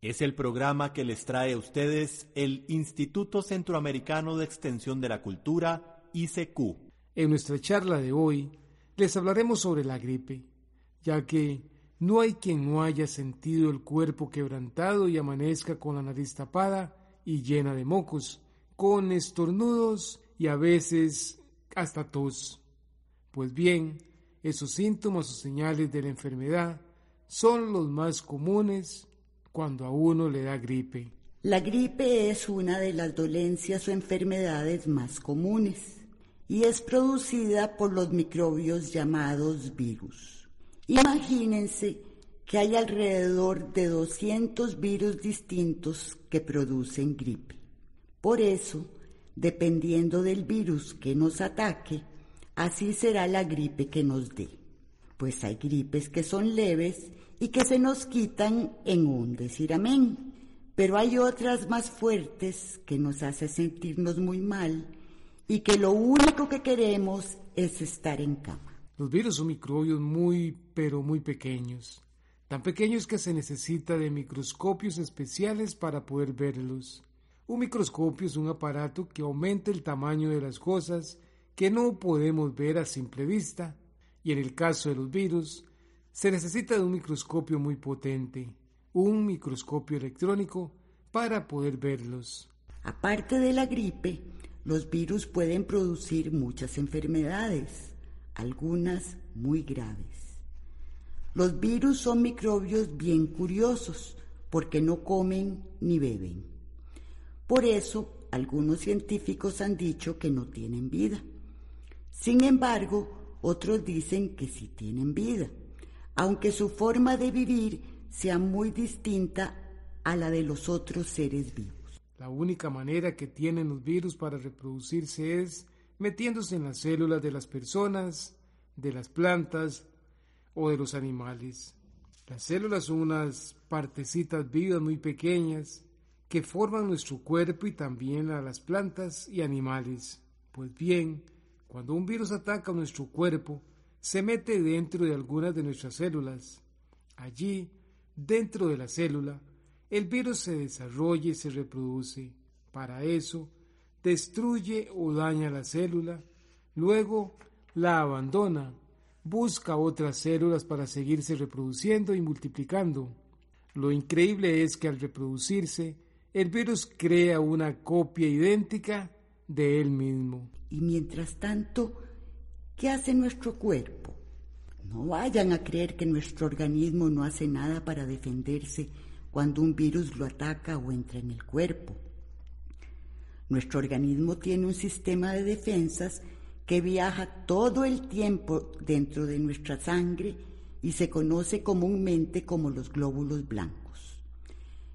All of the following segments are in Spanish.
Es el programa que les trae a ustedes el Instituto Centroamericano de Extensión de la Cultura, ICQ. En nuestra charla de hoy les hablaremos sobre la gripe, ya que no hay quien no haya sentido el cuerpo quebrantado y amanezca con la nariz tapada y llena de mocos, con estornudos y a veces hasta tos. Pues bien, esos síntomas o señales de la enfermedad son los más comunes cuando a uno le da gripe. La gripe es una de las dolencias o enfermedades más comunes y es producida por los microbios llamados virus. Imagínense que hay alrededor de 200 virus distintos que producen gripe. Por eso, dependiendo del virus que nos ataque, así será la gripe que nos dé. Pues hay gripes que son leves y que se nos quitan en un decir amén. Pero hay otras más fuertes que nos hacen sentirnos muy mal y que lo único que queremos es estar en cama. Los virus son microbios muy, pero muy pequeños, tan pequeños que se necesita de microscopios especiales para poder verlos. Un microscopio es un aparato que aumenta el tamaño de las cosas que no podemos ver a simple vista, y en el caso de los virus, se necesita de un microscopio muy potente, un microscopio electrónico, para poder verlos. Aparte de la gripe, los virus pueden producir muchas enfermedades, algunas muy graves. Los virus son microbios bien curiosos porque no comen ni beben. Por eso, algunos científicos han dicho que no tienen vida. Sin embargo, otros dicen que sí tienen vida aunque su forma de vivir sea muy distinta a la de los otros seres vivos. La única manera que tienen los virus para reproducirse es metiéndose en las células de las personas, de las plantas o de los animales. Las células son unas partecitas vivas muy pequeñas que forman nuestro cuerpo y también a las plantas y animales. Pues bien, cuando un virus ataca nuestro cuerpo, se mete dentro de algunas de nuestras células. Allí, dentro de la célula, el virus se desarrolla y se reproduce. Para eso, destruye o daña la célula, luego la abandona, busca otras células para seguirse reproduciendo y multiplicando. Lo increíble es que al reproducirse, el virus crea una copia idéntica de él mismo. Y mientras tanto, ¿Qué hace nuestro cuerpo? No vayan a creer que nuestro organismo no hace nada para defenderse cuando un virus lo ataca o entra en el cuerpo. Nuestro organismo tiene un sistema de defensas que viaja todo el tiempo dentro de nuestra sangre y se conoce comúnmente como los glóbulos blancos.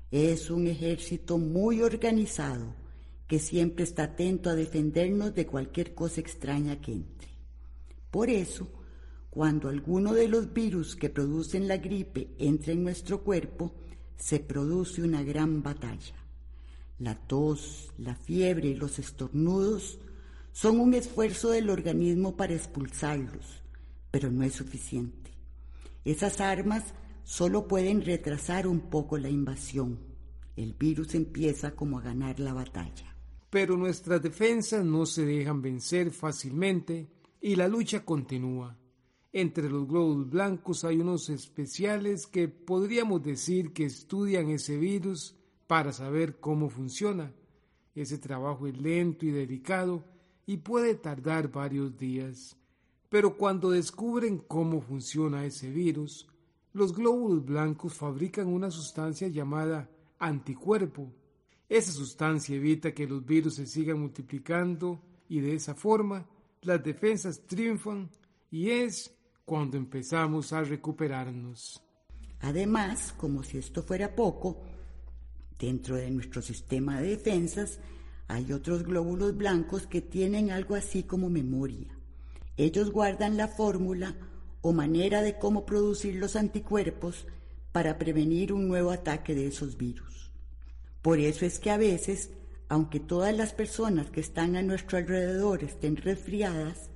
Es un ejército muy organizado que siempre está atento a defendernos de cualquier cosa extraña que entre. Por eso, cuando alguno de los virus que producen la gripe entra en nuestro cuerpo, se produce una gran batalla. La tos, la fiebre y los estornudos son un esfuerzo del organismo para expulsarlos, pero no es suficiente. Esas armas solo pueden retrasar un poco la invasión. El virus empieza como a ganar la batalla. Pero nuestras defensas no se dejan vencer fácilmente y la lucha continúa. Entre los globos blancos hay unos especiales que podríamos decir que estudian ese virus para saber cómo funciona. Ese trabajo es lento y delicado y puede tardar varios días. Pero cuando descubren cómo funciona ese virus, los glóbulos blancos fabrican una sustancia llamada anticuerpo. Esa sustancia evita que los virus se sigan multiplicando y de esa forma las defensas triunfan y es cuando empezamos a recuperarnos. Además, como si esto fuera poco, Dentro de nuestro sistema de defensas hay otros glóbulos blancos que tienen algo así como memoria. Ellos guardan la fórmula o manera de cómo producir los anticuerpos para prevenir un nuevo ataque de esos virus. Por eso es que a veces, aunque todas las personas que están a nuestro alrededor estén resfriadas,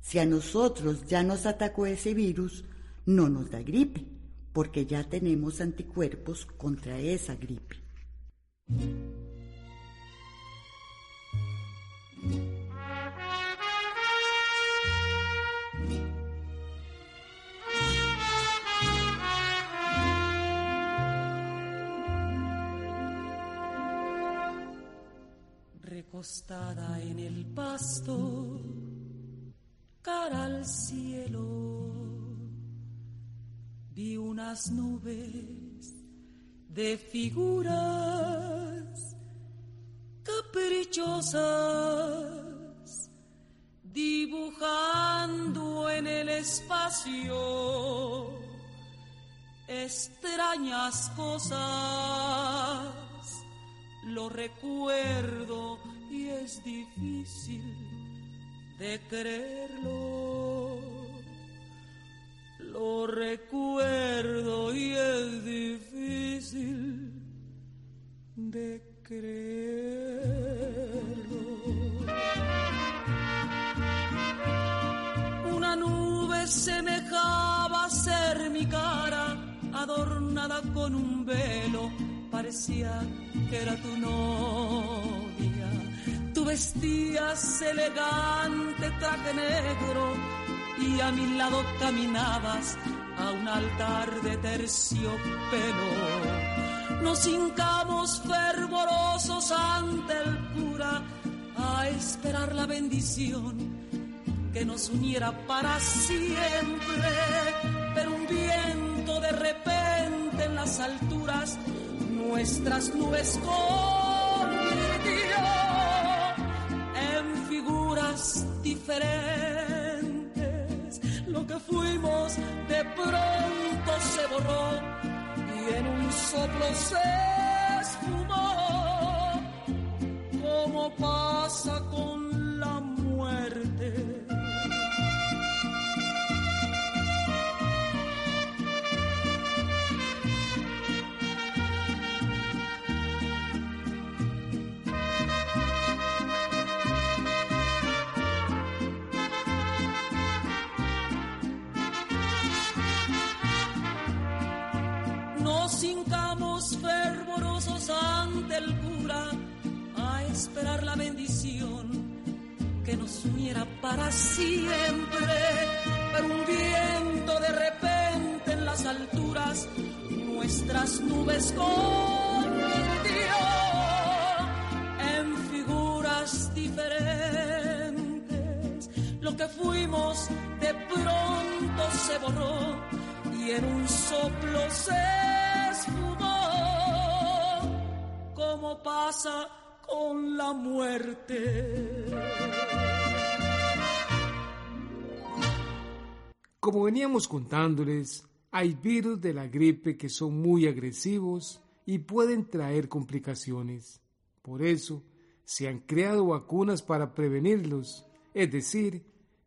si a nosotros ya nos atacó ese virus, no nos da gripe, porque ya tenemos anticuerpos contra esa gripe. En el pasto, cara al cielo, vi unas nubes de figuras caprichosas dibujando en el espacio extrañas cosas. Lo recuerdo es difícil de creerlo. Lo recuerdo y es difícil de creerlo. Una nube semejaba ser mi cara, adornada con un velo, parecía que era tu novia. Vestías elegante traje negro y a mi lado caminabas a un altar de terciopelo. Nos hincamos fervorosos ante el cura a esperar la bendición que nos uniera para siempre. Pero un viento de repente en las alturas nuestras nubes convirtió diferentes. Lo que fuimos de pronto se borró y en un soplo se esfumó, como pasa con Nos hincamos fervorosos ante el cura a esperar la bendición que nos uniera para siempre. Pero un viento de repente en las alturas nuestras nubes convirtió en figuras diferentes. Lo que fuimos de pronto se borró y en un soplo se esfumó, como pasa con la muerte. Como veníamos contándoles, hay virus de la gripe que son muy agresivos y pueden traer complicaciones. Por eso, se han creado vacunas para prevenirlos, es decir,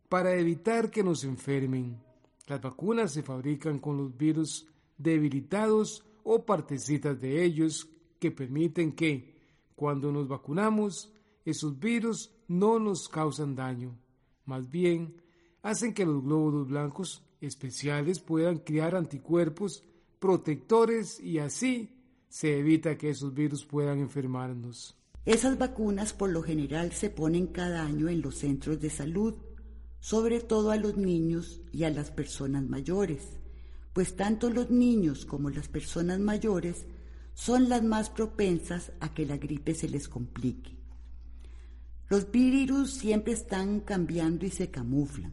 para evitar que nos enfermen. Las vacunas se fabrican con los virus debilitados o partecitas de ellos que permiten que, cuando nos vacunamos, esos virus no nos causan daño. Más bien, hacen que los glóbulos blancos especiales puedan crear anticuerpos protectores y así se evita que esos virus puedan enfermarnos. Esas vacunas por lo general se ponen cada año en los centros de salud sobre todo a los niños y a las personas mayores, pues tanto los niños como las personas mayores son las más propensas a que la gripe se les complique. Los virus siempre están cambiando y se camuflan.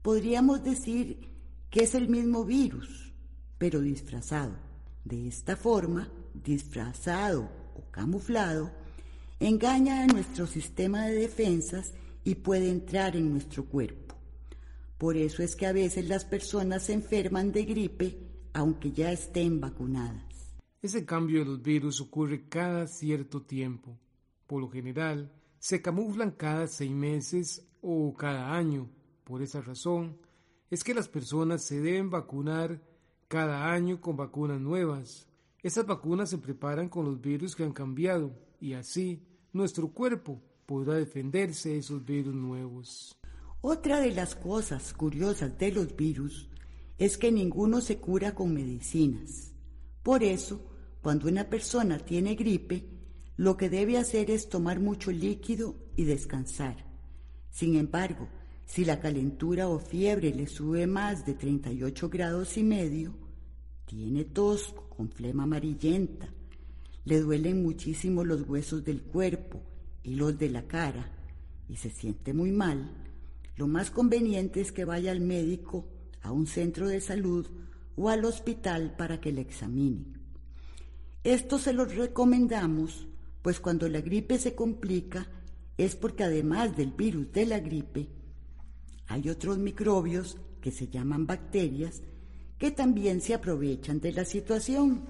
Podríamos decir que es el mismo virus, pero disfrazado. De esta forma, disfrazado o camuflado, engaña a nuestro sistema de defensas y puede entrar en nuestro cuerpo. Por eso es que a veces las personas se enferman de gripe aunque ya estén vacunadas. Ese cambio de virus ocurre cada cierto tiempo. Por lo general, se camuflan cada seis meses o cada año. Por esa razón, es que las personas se deben vacunar cada año con vacunas nuevas. Esas vacunas se preparan con los virus que han cambiado y así nuestro cuerpo podrá defenderse de esos virus nuevos. Otra de las cosas curiosas de los virus es que ninguno se cura con medicinas. Por eso, cuando una persona tiene gripe, lo que debe hacer es tomar mucho líquido y descansar. Sin embargo, si la calentura o fiebre le sube más de 38 grados y medio, tiene tos con flema amarillenta, le duelen muchísimo los huesos del cuerpo y los de la cara y se siente muy mal, lo más conveniente es que vaya al médico, a un centro de salud o al hospital para que le examine. Esto se lo recomendamos, pues cuando la gripe se complica es porque además del virus de la gripe, hay otros microbios que se llaman bacterias que también se aprovechan de la situación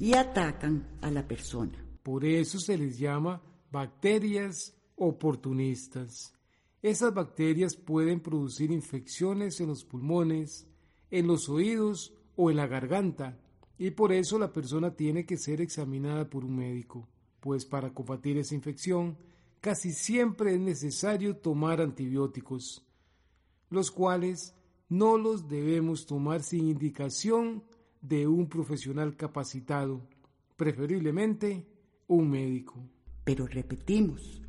y atacan a la persona. Por eso se les llama bacterias oportunistas. Esas bacterias pueden producir infecciones en los pulmones, en los oídos o en la garganta, y por eso la persona tiene que ser examinada por un médico, pues para combatir esa infección casi siempre es necesario tomar antibióticos, los cuales no los debemos tomar sin indicación de un profesional capacitado, preferiblemente un médico. Pero repetimos,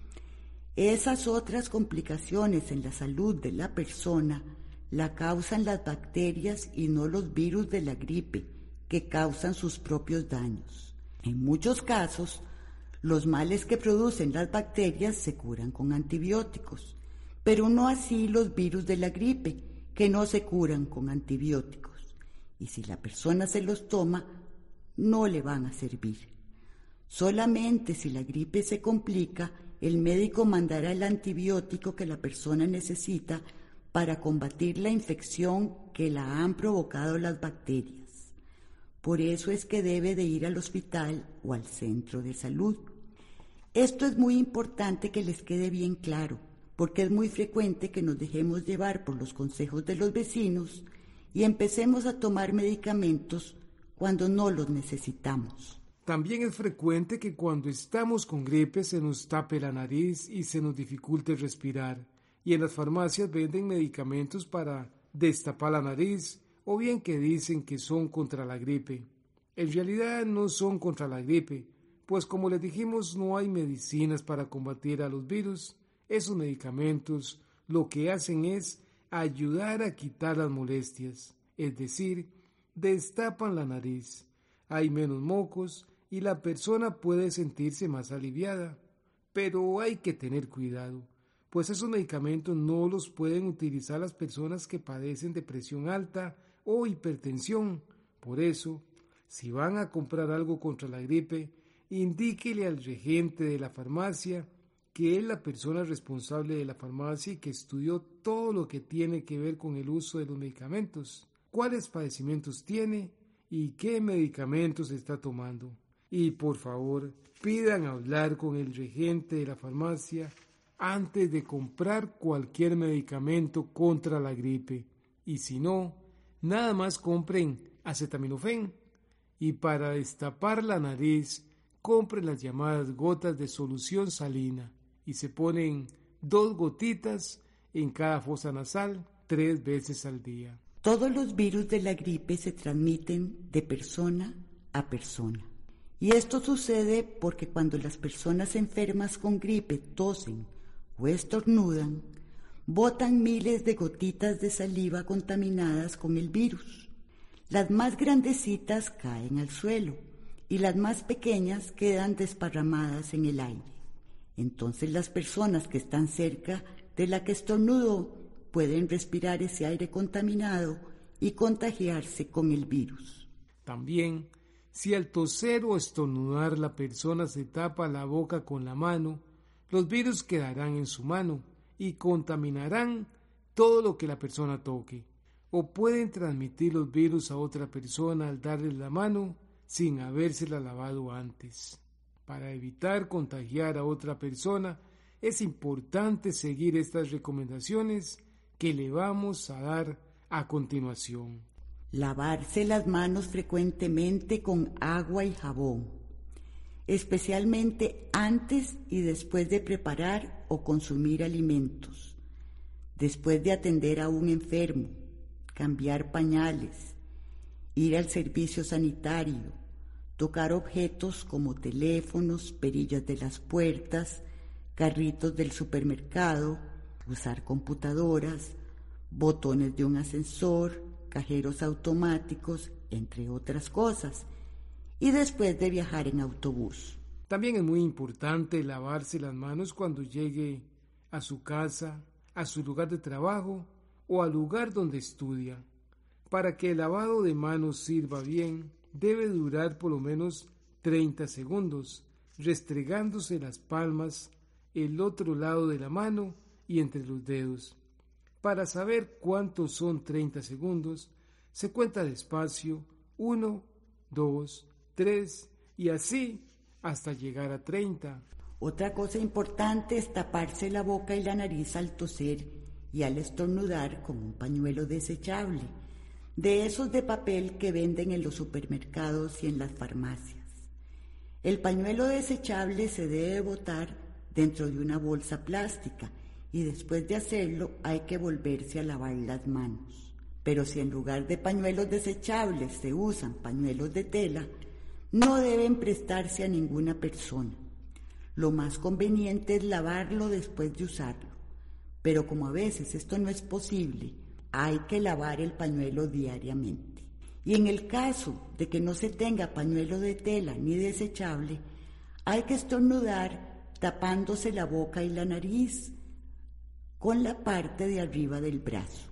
esas otras complicaciones en la salud de la persona la causan las bacterias y no los virus de la gripe, que causan sus propios daños. En muchos casos, los males que producen las bacterias se curan con antibióticos, pero no así los virus de la gripe, que no se curan con antibióticos. Y si la persona se los toma, no le van a servir. Solamente si la gripe se complica, el médico mandará el antibiótico que la persona necesita para combatir la infección que la han provocado las bacterias. Por eso es que debe de ir al hospital o al centro de salud. Esto es muy importante que les quede bien claro, porque es muy frecuente que nos dejemos llevar por los consejos de los vecinos y empecemos a tomar medicamentos cuando no los necesitamos. También es frecuente que cuando estamos con gripe se nos tape la nariz y se nos dificulte respirar. Y en las farmacias venden medicamentos para destapar la nariz o bien que dicen que son contra la gripe. En realidad no son contra la gripe, pues como les dijimos no hay medicinas para combatir a los virus. Esos medicamentos lo que hacen es ayudar a quitar las molestias, es decir, destapan la nariz. Hay menos mocos y la persona puede sentirse más aliviada. Pero hay que tener cuidado, pues esos medicamentos no los pueden utilizar las personas que padecen de presión alta o hipertensión. Por eso, si van a comprar algo contra la gripe, indíquele al regente de la farmacia que es la persona responsable de la farmacia y que estudió todo lo que tiene que ver con el uso de los medicamentos, cuáles padecimientos tiene y qué medicamentos está tomando. Y por favor, pidan hablar con el regente de la farmacia antes de comprar cualquier medicamento contra la gripe. Y si no, nada más compren acetaminofén. Y para destapar la nariz, compren las llamadas gotas de solución salina y se ponen dos gotitas en cada fosa nasal tres veces al día. Todos los virus de la gripe se transmiten de persona a persona. Y esto sucede porque cuando las personas enfermas con gripe tosen o estornudan, botan miles de gotitas de saliva contaminadas con el virus. Las más grandecitas caen al suelo y las más pequeñas quedan desparramadas en el aire. Entonces las personas que están cerca de la que estornudó pueden respirar ese aire contaminado y contagiarse con el virus. También si al toser o estornudar la persona se tapa la boca con la mano, los virus quedarán en su mano y contaminarán todo lo que la persona toque. O pueden transmitir los virus a otra persona al darle la mano sin habérsela lavado antes. Para evitar contagiar a otra persona, es importante seguir estas recomendaciones que le vamos a dar a continuación. Lavarse las manos frecuentemente con agua y jabón, especialmente antes y después de preparar o consumir alimentos, después de atender a un enfermo, cambiar pañales, ir al servicio sanitario, tocar objetos como teléfonos, perillas de las puertas, carritos del supermercado, usar computadoras, botones de un ascensor, cajeros automáticos, entre otras cosas, y después de viajar en autobús. También es muy importante lavarse las manos cuando llegue a su casa, a su lugar de trabajo o al lugar donde estudia. Para que el lavado de manos sirva bien, debe durar por lo menos 30 segundos, restregándose las palmas, el otro lado de la mano y entre los dedos. Para saber cuántos son 30 segundos, se cuenta despacio 1, 2, 3 y así hasta llegar a 30. Otra cosa importante es taparse la boca y la nariz al toser y al estornudar con un pañuelo desechable, de esos de papel que venden en los supermercados y en las farmacias. El pañuelo desechable se debe botar dentro de una bolsa plástica y después de hacerlo hay que volverse a lavar las manos. Pero si en lugar de pañuelos desechables se usan pañuelos de tela, no deben prestarse a ninguna persona. Lo más conveniente es lavarlo después de usarlo. Pero como a veces esto no es posible, hay que lavar el pañuelo diariamente. Y en el caso de que no se tenga pañuelo de tela ni desechable, hay que estornudar tapándose la boca y la nariz con la parte de arriba del brazo.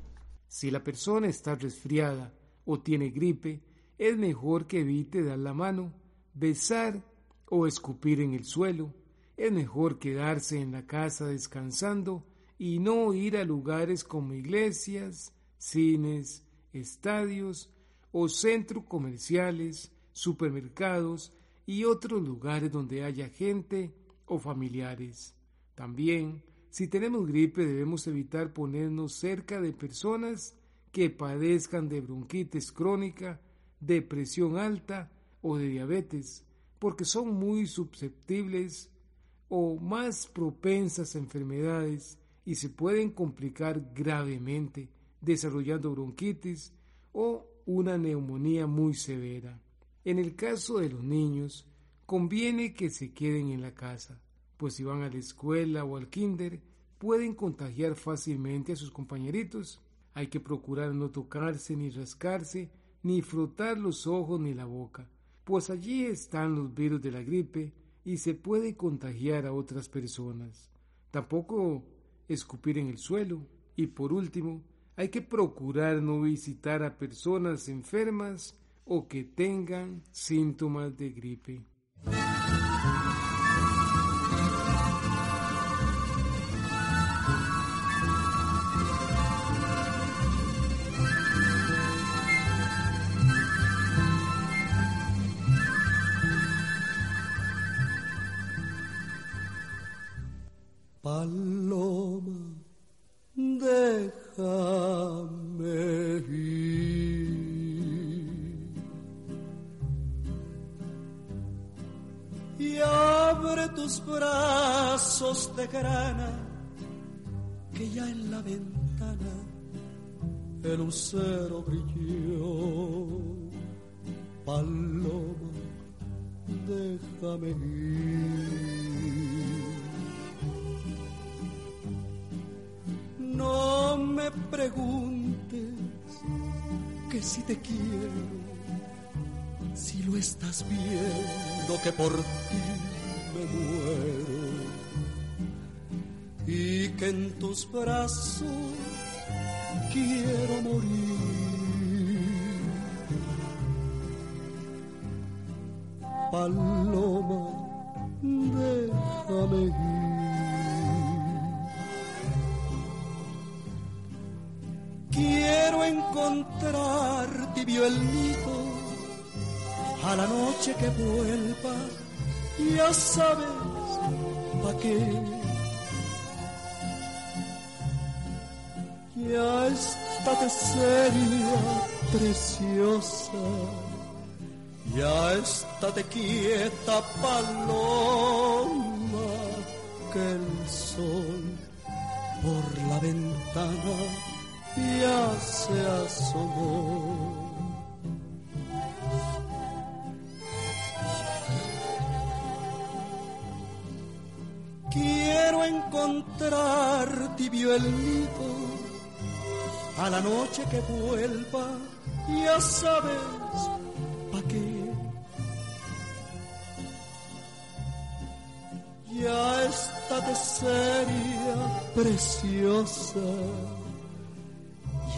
Si la persona está resfriada o tiene gripe, es mejor que evite dar la mano, besar o escupir en el suelo. Es mejor quedarse en la casa descansando y no ir a lugares como iglesias, cines, estadios o centros comerciales, supermercados y otros lugares donde haya gente o familiares. También si tenemos gripe debemos evitar ponernos cerca de personas que padezcan de bronquitis crónica, de presión alta o de diabetes, porque son muy susceptibles o más propensas a enfermedades y se pueden complicar gravemente, desarrollando bronquitis o una neumonía muy severa. En el caso de los niños, conviene que se queden en la casa pues si van a la escuela o al kinder, pueden contagiar fácilmente a sus compañeritos. Hay que procurar no tocarse ni rascarse, ni frotar los ojos ni la boca, pues allí están los virus de la gripe y se puede contagiar a otras personas. Tampoco escupir en el suelo. Y por último, hay que procurar no visitar a personas enfermas o que tengan síntomas de gripe. Grana que ya en la ventana el lucero brilló. Paloma, déjame ir. No me preguntes que si te quiero, si lo estás viendo que por ti me muero y que en tus brazos quiero morir. Paloma, déjame ir. Quiero encontrar tibio el nido a la noche que vuelva, ya sabes pa' qué. Estate seria, preciosa, ya estate quieta, paloma, que el sol por la ventana ya se asomó. Quiero encontrar tibio el nido a la noche que vuelva, ya sabes pa' qué. Ya estate seria, preciosa,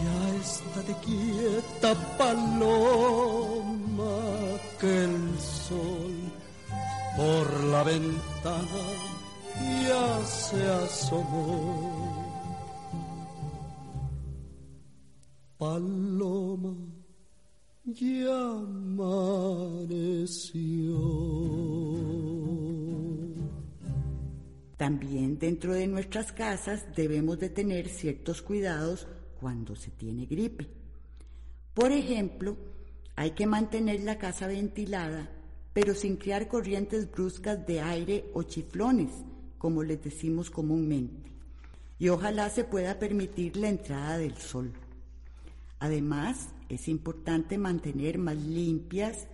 ya estate quieta, paloma, que el sol por la ventana ya se asomó. Paloma ya amaneció. También dentro de nuestras casas debemos de tener ciertos cuidados cuando se tiene gripe. Por ejemplo, hay que mantener la casa ventilada, pero sin crear corrientes bruscas de aire o chiflones, como les decimos comúnmente. Y ojalá se pueda permitir la entrada del sol. Además, es importante mantener más limpias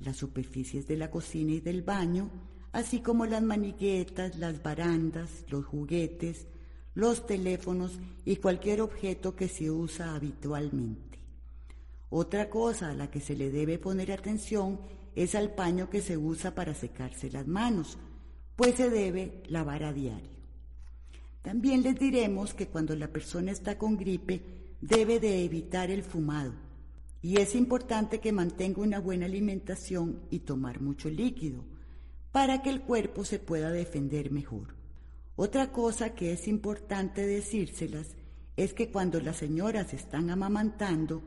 las superficies de la cocina y del baño, así como las maniguetas, las barandas, los juguetes, los teléfonos y cualquier objeto que se usa habitualmente. Otra cosa a la que se le debe poner atención es al paño que se usa para secarse las manos, pues se debe lavar a diario. También les diremos que cuando la persona está con gripe debe de evitar el fumado y es importante que mantenga una buena alimentación y tomar mucho líquido para que el cuerpo se pueda defender mejor. Otra cosa que es importante decírselas es que cuando las señoras están amamantando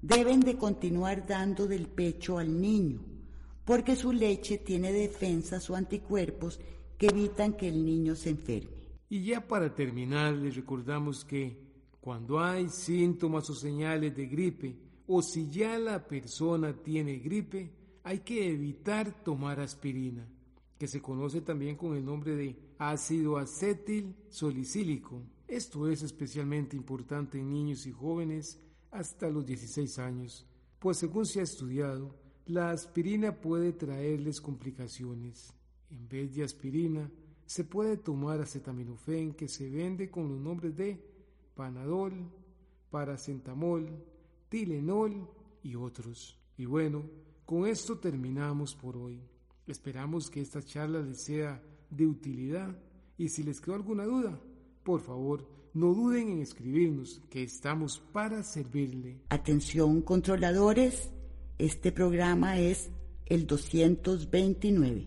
deben de continuar dando del pecho al niño porque su leche tiene defensas o anticuerpos que evitan que el niño se enferme. Y ya para terminar, les recordamos que cuando hay síntomas o señales de gripe, o si ya la persona tiene gripe, hay que evitar tomar aspirina, que se conoce también con el nombre de ácido acetil salicílico. Esto es especialmente importante en niños y jóvenes hasta los 16 años, pues según se ha estudiado, la aspirina puede traerles complicaciones. En vez de aspirina, se puede tomar acetaminofén que se vende con los nombres de Panadol, Paracetamol, Tilenol y otros. Y bueno, con esto terminamos por hoy. Esperamos que esta charla les sea de utilidad y si les quedó alguna duda, por favor, no duden en escribirnos, que estamos para servirle. Atención controladores, este programa es el 229.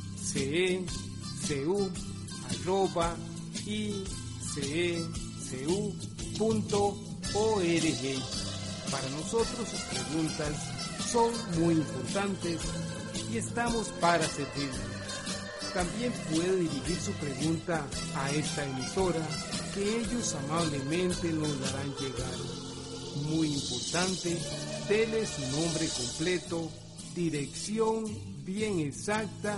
ce icecu.org. Para nosotros sus preguntas son muy importantes y estamos para servirle. También puede dirigir su pregunta a esta emisora que ellos amablemente nos darán llegar. Muy importante, dele su nombre completo, dirección bien exacta,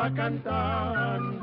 Va cantando